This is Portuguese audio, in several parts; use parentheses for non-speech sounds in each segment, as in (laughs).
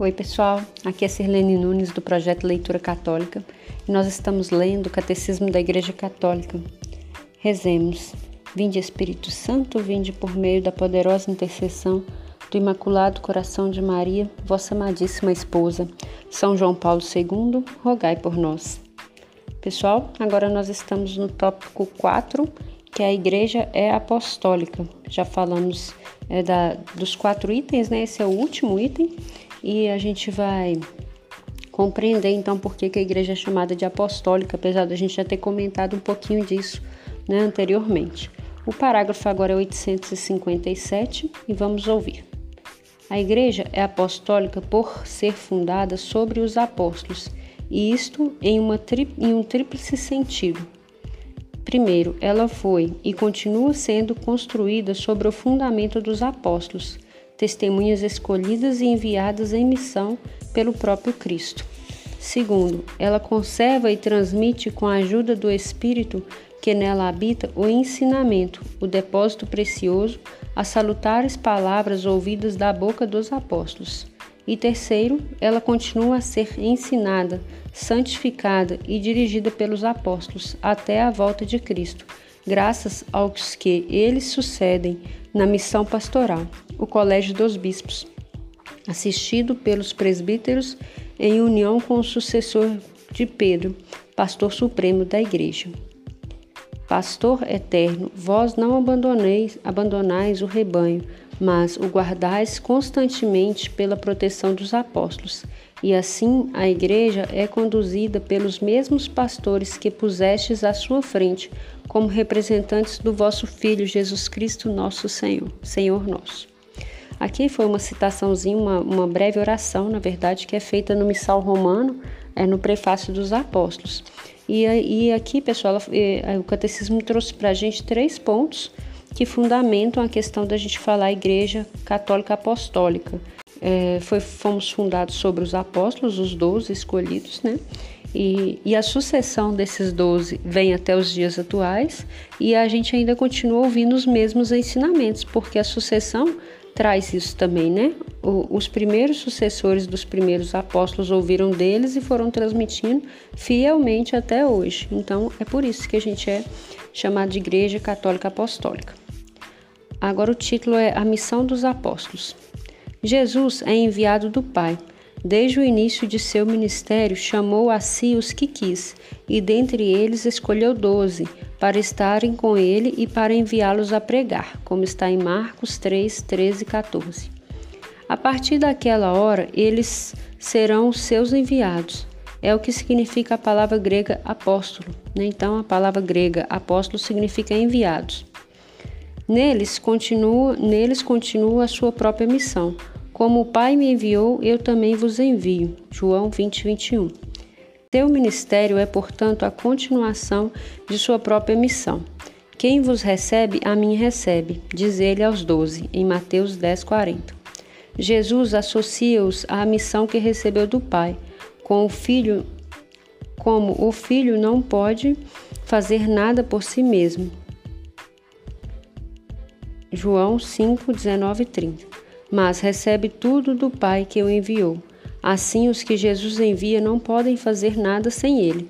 Oi, pessoal. Aqui é Sirlene Nunes do projeto Leitura Católica e nós estamos lendo o Catecismo da Igreja Católica. Rezemos. Vinde Espírito Santo, vinde por meio da poderosa intercessão do Imaculado Coração de Maria, vossa amadíssima esposa. São João Paulo II, rogai por nós. Pessoal, agora nós estamos no tópico 4 que a igreja é apostólica. Já falamos é, da, dos quatro itens, né? Esse é o último item e a gente vai compreender então por que, que a igreja é chamada de apostólica, apesar da gente já ter comentado um pouquinho disso né, anteriormente. O parágrafo agora é 857 e vamos ouvir. A igreja é apostólica por ser fundada sobre os apóstolos, e isto em, uma em um tríplice sentido Primeiro, ela foi e continua sendo construída sobre o fundamento dos apóstolos, testemunhas escolhidas e enviadas em missão pelo próprio Cristo. Segundo, ela conserva e transmite com a ajuda do Espírito que nela habita o ensinamento, o depósito precioso, as salutares palavras ouvidas da boca dos apóstolos. E terceiro, ela continua a ser ensinada, santificada e dirigida pelos apóstolos até a volta de Cristo, graças aos que eles sucedem na missão pastoral, o Colégio dos Bispos, assistido pelos presbíteros em união com o sucessor de Pedro, pastor supremo da Igreja. Pastor eterno, vós não abandoneis, abandonais o rebanho, mas o guardais constantemente pela proteção dos apóstolos. E assim a igreja é conduzida pelos mesmos pastores que pusestes à sua frente, como representantes do vosso Filho Jesus Cristo, nosso Senhor, Senhor nosso. Aqui foi uma citaçãozinha, uma, uma breve oração, na verdade, que é feita no Missal Romano, é no prefácio dos apóstolos. E, e aqui, pessoal, o catecismo trouxe para a gente três pontos que fundamentam a questão da gente falar a Igreja Católica Apostólica. É, foi, fomos fundados sobre os apóstolos, os doze escolhidos, né? E, e, a sucessão desses doze vem até os dias atuais e a gente ainda continua ouvindo os mesmos ensinamentos, porque a sucessão traz isso também, né? O, os primeiros sucessores dos primeiros apóstolos ouviram deles e foram transmitindo fielmente até hoje. Então é por isso que a gente é chamado de Igreja Católica Apostólica. Agora o título é A Missão dos Apóstolos. Jesus é enviado do Pai. Desde o início de seu ministério, chamou a si os que quis, e dentre eles escolheu doze, para estarem com ele e para enviá-los a pregar, como está em Marcos 3, 13 e 14. A partir daquela hora, eles serão seus enviados. É o que significa a palavra grega apóstolo. Né? Então, a palavra grega apóstolo significa enviados. Neles continua, neles continua a sua própria missão. Como o Pai me enviou, eu também vos envio. João 20, 21. Seu ministério é, portanto, a continuação de sua própria missão. Quem vos recebe, a mim recebe, diz ele aos doze, em Mateus 10, 40. Jesus associa-os à missão que recebeu do Pai, com o Filho, como o Filho não pode fazer nada por si mesmo, João 5, 19 e 30. Mas recebe tudo do Pai que o enviou. Assim, os que Jesus envia não podem fazer nada sem ele,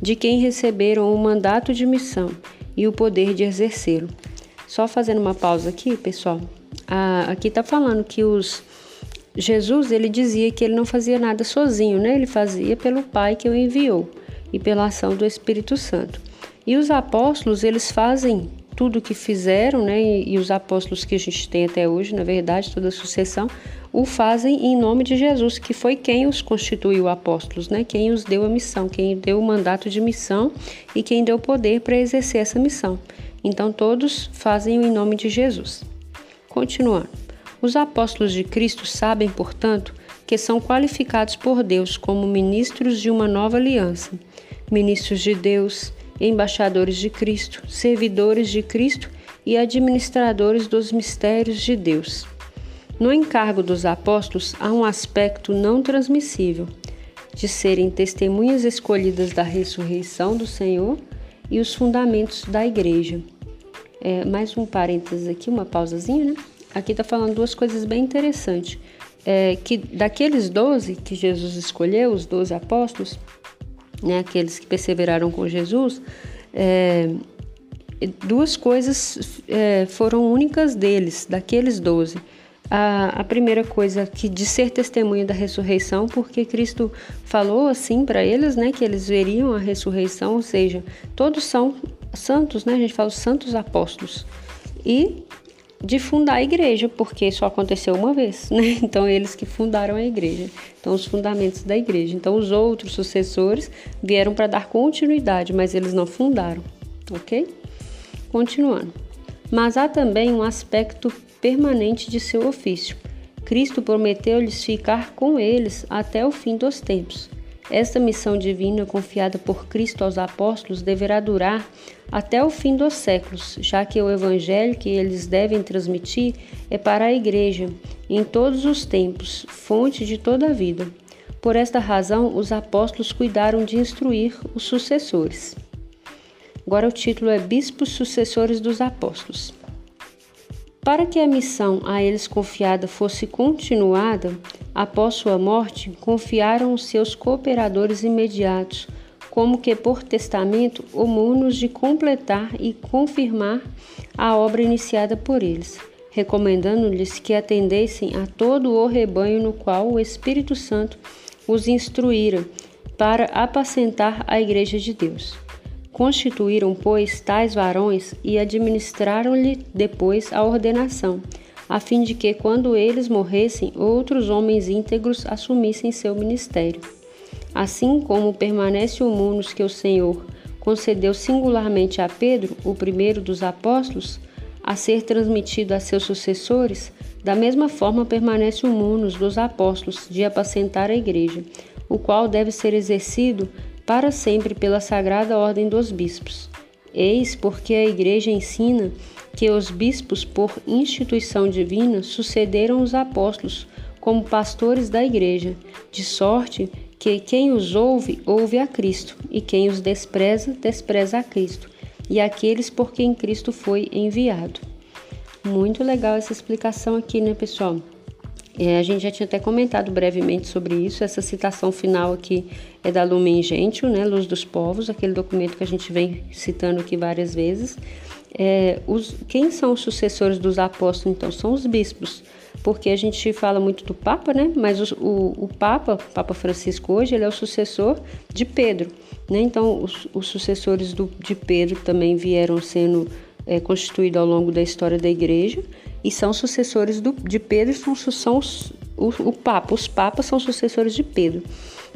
de quem receberam o mandato de missão e o poder de exercê-lo. Só fazendo uma pausa aqui, pessoal. Ah, aqui está falando que os Jesus ele dizia que ele não fazia nada sozinho, né? Ele fazia pelo Pai que o enviou e pela ação do Espírito Santo. E os apóstolos eles fazem tudo que fizeram, né, e, e, os apóstolos que a gente tem até hoje, na verdade, toda a sucessão, o fazem em nome de Jesus, que foi quem os constituiu apóstolos, né, quem os deu a missão, quem deu o mandato de missão e quem deu poder para exercer essa missão. Então, todos fazem em nome de Jesus. Continuando. Os apóstolos de Cristo sabem, portanto, que são qualificados por Deus como ministros de uma nova aliança, ministros de Deus, embaixadores de Cristo, servidores de Cristo e administradores dos mistérios de Deus. No encargo dos apóstolos há um aspecto não transmissível, de serem testemunhas escolhidas da ressurreição do Senhor e os fundamentos da igreja. É, mais um parênteses aqui, uma pausazinha, né? Aqui está falando duas coisas bem interessantes. é, que daqueles doze que Jesus escolheu, os doze apóstolos, né, aqueles que perseveraram com Jesus, é, duas coisas é, foram únicas deles, daqueles doze. A, a, primeira coisa que de ser testemunha da ressurreição, porque Cristo falou assim para eles, né, que eles veriam a ressurreição, ou seja, todos são santos, né? A gente fala os santos apóstolos. E de fundar a igreja, porque só aconteceu uma vez, (laughs) né? Então eles que fundaram a igreja. Então os fundamentos da igreja. Então os outros sucessores vieram para dar continuidade, mas eles não fundaram, OK? Continuando. Mas há também um aspecto permanente de seu ofício. Cristo prometeu-lhes ficar com eles até o fim dos tempos. Esta missão divina confiada por Cristo aos apóstolos deverá durar até o fim dos séculos, já que o evangelho que eles devem transmitir é para a igreja em todos os tempos, fonte de toda a vida. Por esta razão, os apóstolos cuidaram de instruir os sucessores. Agora o título é Bispos Sucessores dos Apóstolos. Para que a missão a eles confiada fosse continuada, após sua morte, confiaram os seus cooperadores imediatos, como que por testamento, o munus de completar e confirmar a obra iniciada por eles, recomendando-lhes que atendessem a todo o rebanho no qual o Espírito Santo os instruíra para apacentar a Igreja de Deus. Constituíram, pois, tais varões e administraram-lhe depois a ordenação, a fim de que, quando eles morressem, outros homens íntegros assumissem seu ministério. Assim como permanece o munus que o Senhor concedeu singularmente a Pedro, o primeiro dos apóstolos, a ser transmitido a seus sucessores, da mesma forma permanece o munus dos apóstolos de apacentar a igreja, o qual deve ser exercido para sempre pela sagrada ordem dos bispos. Eis porque a Igreja ensina que os bispos, por instituição divina, sucederam os apóstolos como pastores da Igreja, de sorte que quem os ouve, ouve a Cristo, e quem os despreza, despreza a Cristo, e aqueles por quem Cristo foi enviado. Muito legal essa explicação aqui, né, pessoal? É, a gente já tinha até comentado brevemente sobre isso. Essa citação final aqui é da Lumen Gentium, né, Luz dos Povos, aquele documento que a gente vem citando aqui várias vezes. É, os, quem são os sucessores dos apóstolos, então? São os bispos, porque a gente fala muito do Papa, né? Mas o, o, o Papa, Papa Francisco hoje, ele é o sucessor de Pedro, né? Então, os, os sucessores do, de Pedro também vieram sendo é, constituídos ao longo da história da Igreja e são sucessores do, de Pedro, são, são os, o, o Papa. Os papas são sucessores de Pedro.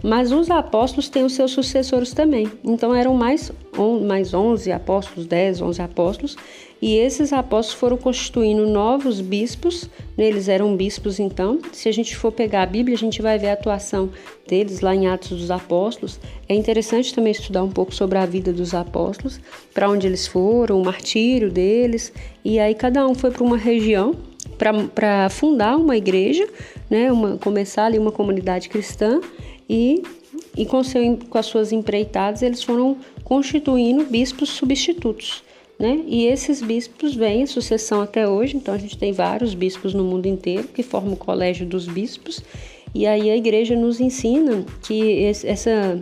Mas os apóstolos têm os seus sucessores também. Então eram mais, on, mais 11 apóstolos, 10, 11 apóstolos, e esses apóstolos foram constituindo novos bispos, né? eles eram bispos então. Se a gente for pegar a Bíblia, a gente vai ver a atuação deles lá em Atos dos Apóstolos. É interessante também estudar um pouco sobre a vida dos apóstolos, para onde eles foram, o martírio deles, e aí cada um foi para uma região para fundar uma igreja, né? uma, começar ali uma comunidade cristã e, e com, seu, com as suas empreitadas eles foram constituindo bispos substitutos. Né? E esses bispos vêm em sucessão até hoje, então a gente tem vários bispos no mundo inteiro que formam o colégio dos bispos, e aí a igreja nos ensina que essa,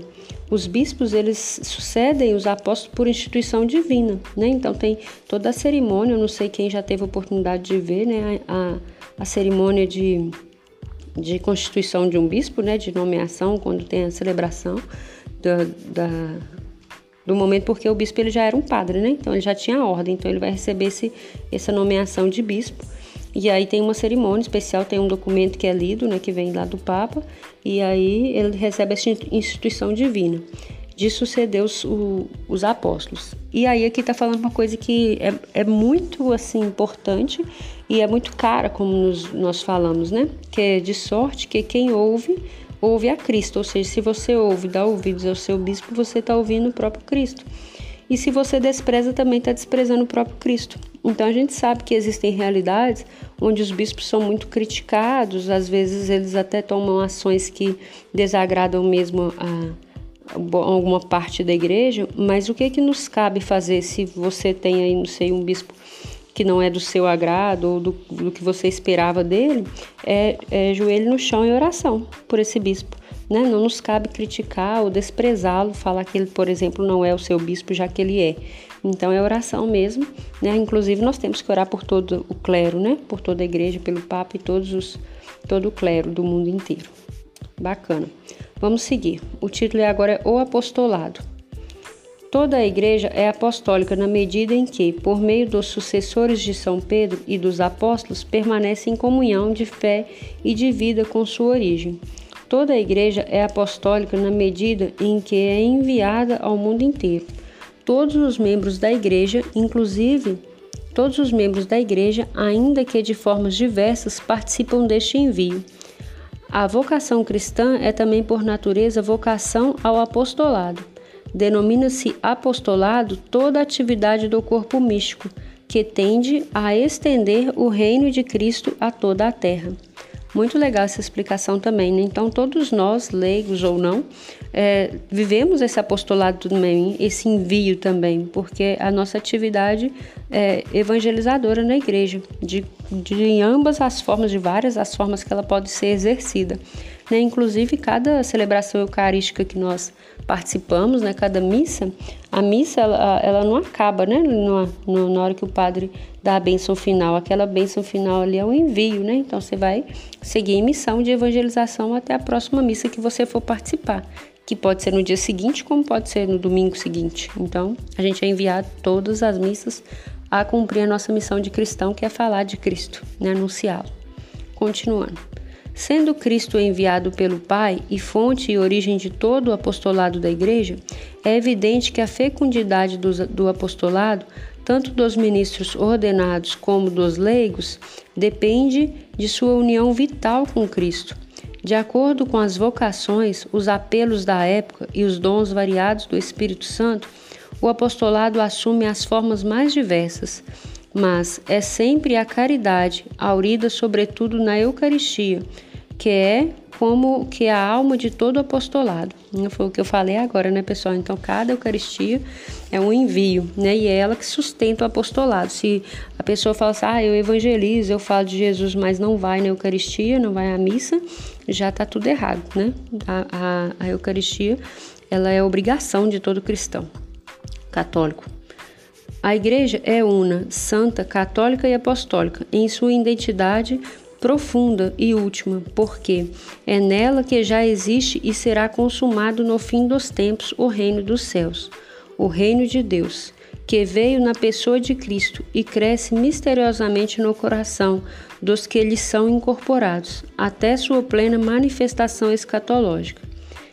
os bispos eles sucedem os apóstolos por instituição divina, né? Então tem toda a cerimônia, eu não sei quem já teve a oportunidade de ver, né? A, a cerimônia de de constituição de um bispo, né, de nomeação, quando tem a celebração da, da, do momento, porque o bispo ele já era um padre, né, então ele já tinha ordem, então ele vai receber esse, essa nomeação de bispo. E aí tem uma cerimônia especial, tem um documento que é lido, né, que vem lá do Papa, e aí ele recebe essa instituição divina de suceder os, o, os apóstolos. E aí aqui está falando uma coisa que é, é muito assim importante e é muito cara, como nos, nós falamos, né? Que é de sorte que quem ouve, ouve a Cristo. Ou seja, se você ouve, dá ouvidos ao seu bispo, você está ouvindo o próprio Cristo. E se você despreza, também está desprezando o próprio Cristo. Então a gente sabe que existem realidades onde os bispos são muito criticados, às vezes eles até tomam ações que desagradam mesmo a, alguma parte da igreja, mas o que que nos cabe fazer se você tem aí, não sei, um bispo que não é do seu agrado ou do, do que você esperava dele, é, é joelho no chão e oração por esse bispo. Né? Não nos cabe criticar ou desprezá-lo, falar que ele, por exemplo, não é o seu bispo, já que ele é. Então é oração mesmo, né? Inclusive nós temos que orar por todo o clero, né? Por toda a igreja, pelo Papa e todos os, todo o clero do mundo inteiro. Bacana. Vamos seguir. O título é agora O Apostolado. Toda a igreja é apostólica na medida em que, por meio dos sucessores de São Pedro e dos apóstolos, permanece em comunhão de fé e de vida com sua origem. Toda a igreja é apostólica na medida em que é enviada ao mundo inteiro todos os membros da igreja, inclusive todos os membros da igreja, ainda que de formas diversas, participam deste envio. A vocação cristã é também, por natureza, vocação ao apostolado. Denomina-se apostolado toda atividade do corpo místico, que tende a estender o reino de Cristo a toda a terra. Muito legal essa explicação também. Né? Então, todos nós, leigos ou não, é, vivemos esse apostolado também, esse envio também, porque a nossa atividade é evangelizadora na igreja, de, de ambas as formas, de várias as formas que ela pode ser exercida. Né? Inclusive, cada celebração eucarística que nós participamos, né, cada missa, a missa ela, ela não acaba, né, na, na hora que o padre dá a bênção final. Aquela bênção final ali é o envio, né? Então você vai seguir em missão de evangelização até a próxima missa que você for participar, que pode ser no dia seguinte, como pode ser no domingo seguinte. Então, a gente é enviado todas as missas a cumprir a nossa missão de cristão, que é falar de Cristo, né, anunciá-lo. Continuando. Sendo Cristo enviado pelo Pai e fonte e origem de todo o apostolado da Igreja, é evidente que a fecundidade do, do apostolado, tanto dos ministros ordenados como dos leigos, depende de sua união vital com Cristo. De acordo com as vocações, os apelos da época e os dons variados do Espírito Santo, o apostolado assume as formas mais diversas mas é sempre a caridade, aurida sobretudo na Eucaristia, que é como que a alma de todo apostolado. Foi o que eu falei agora, né, pessoal? Então, cada Eucaristia é um envio, né? E é ela que sustenta o apostolado. Se a pessoa fala assim, ah, eu evangelizo, eu falo de Jesus, mas não vai na Eucaristia, não vai à missa, já está tudo errado, né? A, a, a Eucaristia, ela é obrigação de todo cristão católico. A Igreja é una, santa, católica e apostólica em sua identidade profunda e última, porque é nela que já existe e será consumado no fim dos tempos o reino dos céus, o reino de Deus, que veio na pessoa de Cristo e cresce misteriosamente no coração dos que lhe são incorporados, até sua plena manifestação escatológica.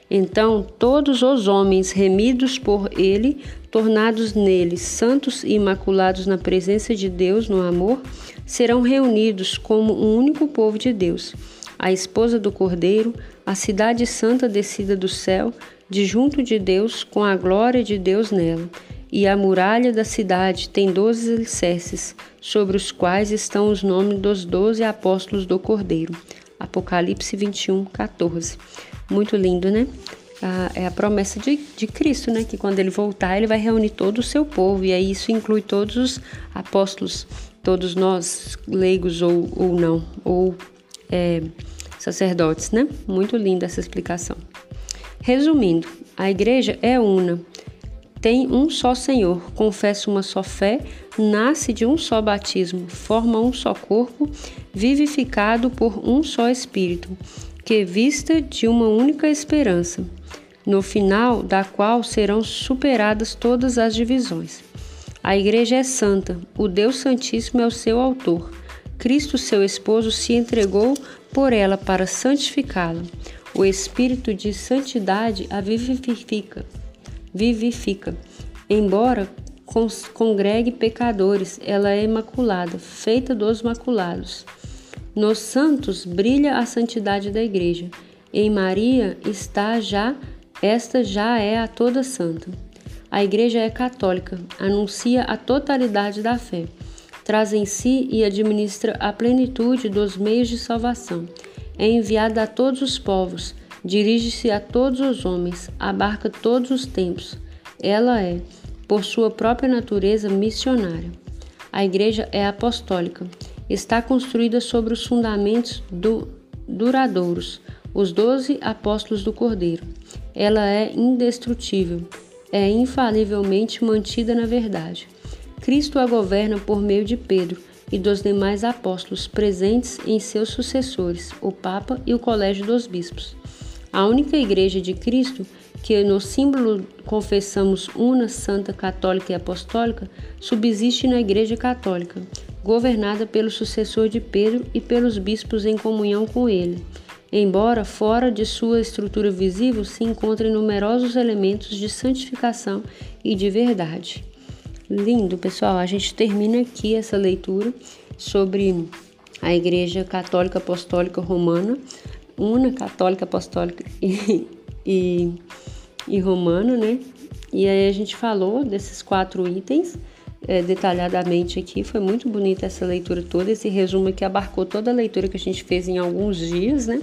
Então, todos os homens remidos por ele tornados neles santos e imaculados na presença de Deus no amor, serão reunidos como um único povo de Deus, a esposa do Cordeiro, a cidade santa descida do céu, de junto de Deus, com a glória de Deus nela. E a muralha da cidade tem doze alicerces, sobre os quais estão os nomes dos doze apóstolos do Cordeiro. Apocalipse 21, 14. Muito lindo, né? a, é a promessa de, de Cristo, né? Que quando ele voltar, ele vai reunir todo o seu povo, e aí isso inclui todos os apóstolos, todos nós, leigos ou, ou não, ou é, sacerdotes, né? Muito linda essa explicação. Resumindo, a igreja é una, tem um só Senhor, confessa uma só fé, nasce de um só batismo, forma um só corpo, vivificado por um só Espírito, que vista de uma única esperança, no final da qual serão superadas todas as divisões. A Igreja é santa, o Deus Santíssimo é o seu autor. Cristo, seu esposo, se entregou por ela para santificá-la. O Espírito de santidade a vivifica. Vivifica. Embora congregue pecadores, ela é imaculada, feita dos maculados. Nos santos brilha a santidade da Igreja. Em Maria está já esta já é a toda santa. A Igreja é católica, anuncia a totalidade da fé, traz em si e administra a plenitude dos meios de salvação. É enviada a todos os povos, dirige-se a todos os homens, abarca todos os tempos. Ela é, por sua própria natureza, missionária. A igreja é apostólica. Está construída sobre os fundamentos do, duradouros, os doze apóstolos do Cordeiro. Ela é indestrutível, é infalivelmente mantida na verdade. Cristo a governa por meio de Pedro e dos demais apóstolos presentes em seus sucessores, o Papa e o Colégio dos Bispos. A única Igreja de Cristo, que no símbolo confessamos una, santa, católica e apostólica, subsiste na Igreja Católica, governada pelo sucessor de Pedro e pelos bispos em comunhão com ele. Embora fora de sua estrutura visível se encontrem numerosos elementos de santificação e de verdade. Lindo, pessoal. A gente termina aqui essa leitura sobre a Igreja Católica Apostólica Romana, una católica apostólica e, e, e romana, né? E aí a gente falou desses quatro itens é, detalhadamente aqui. Foi muito bonita essa leitura toda, esse resumo aqui abarcou toda a leitura que a gente fez em alguns dias, né?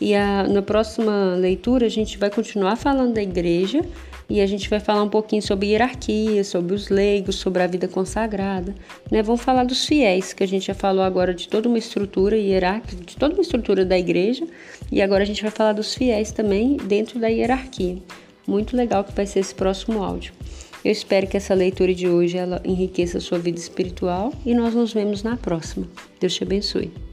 E a, na próxima leitura a gente vai continuar falando da igreja, e a gente vai falar um pouquinho sobre hierarquia, sobre os leigos, sobre a vida consagrada, né? Vamos falar dos fiéis, que a gente já falou agora de toda uma estrutura hierárquica, de toda uma estrutura da igreja, e agora a gente vai falar dos fiéis também dentro da hierarquia. Muito legal que vai ser esse próximo áudio. Eu espero que essa leitura de hoje ela enriqueça a sua vida espiritual e nós nos vemos na próxima. Deus te abençoe.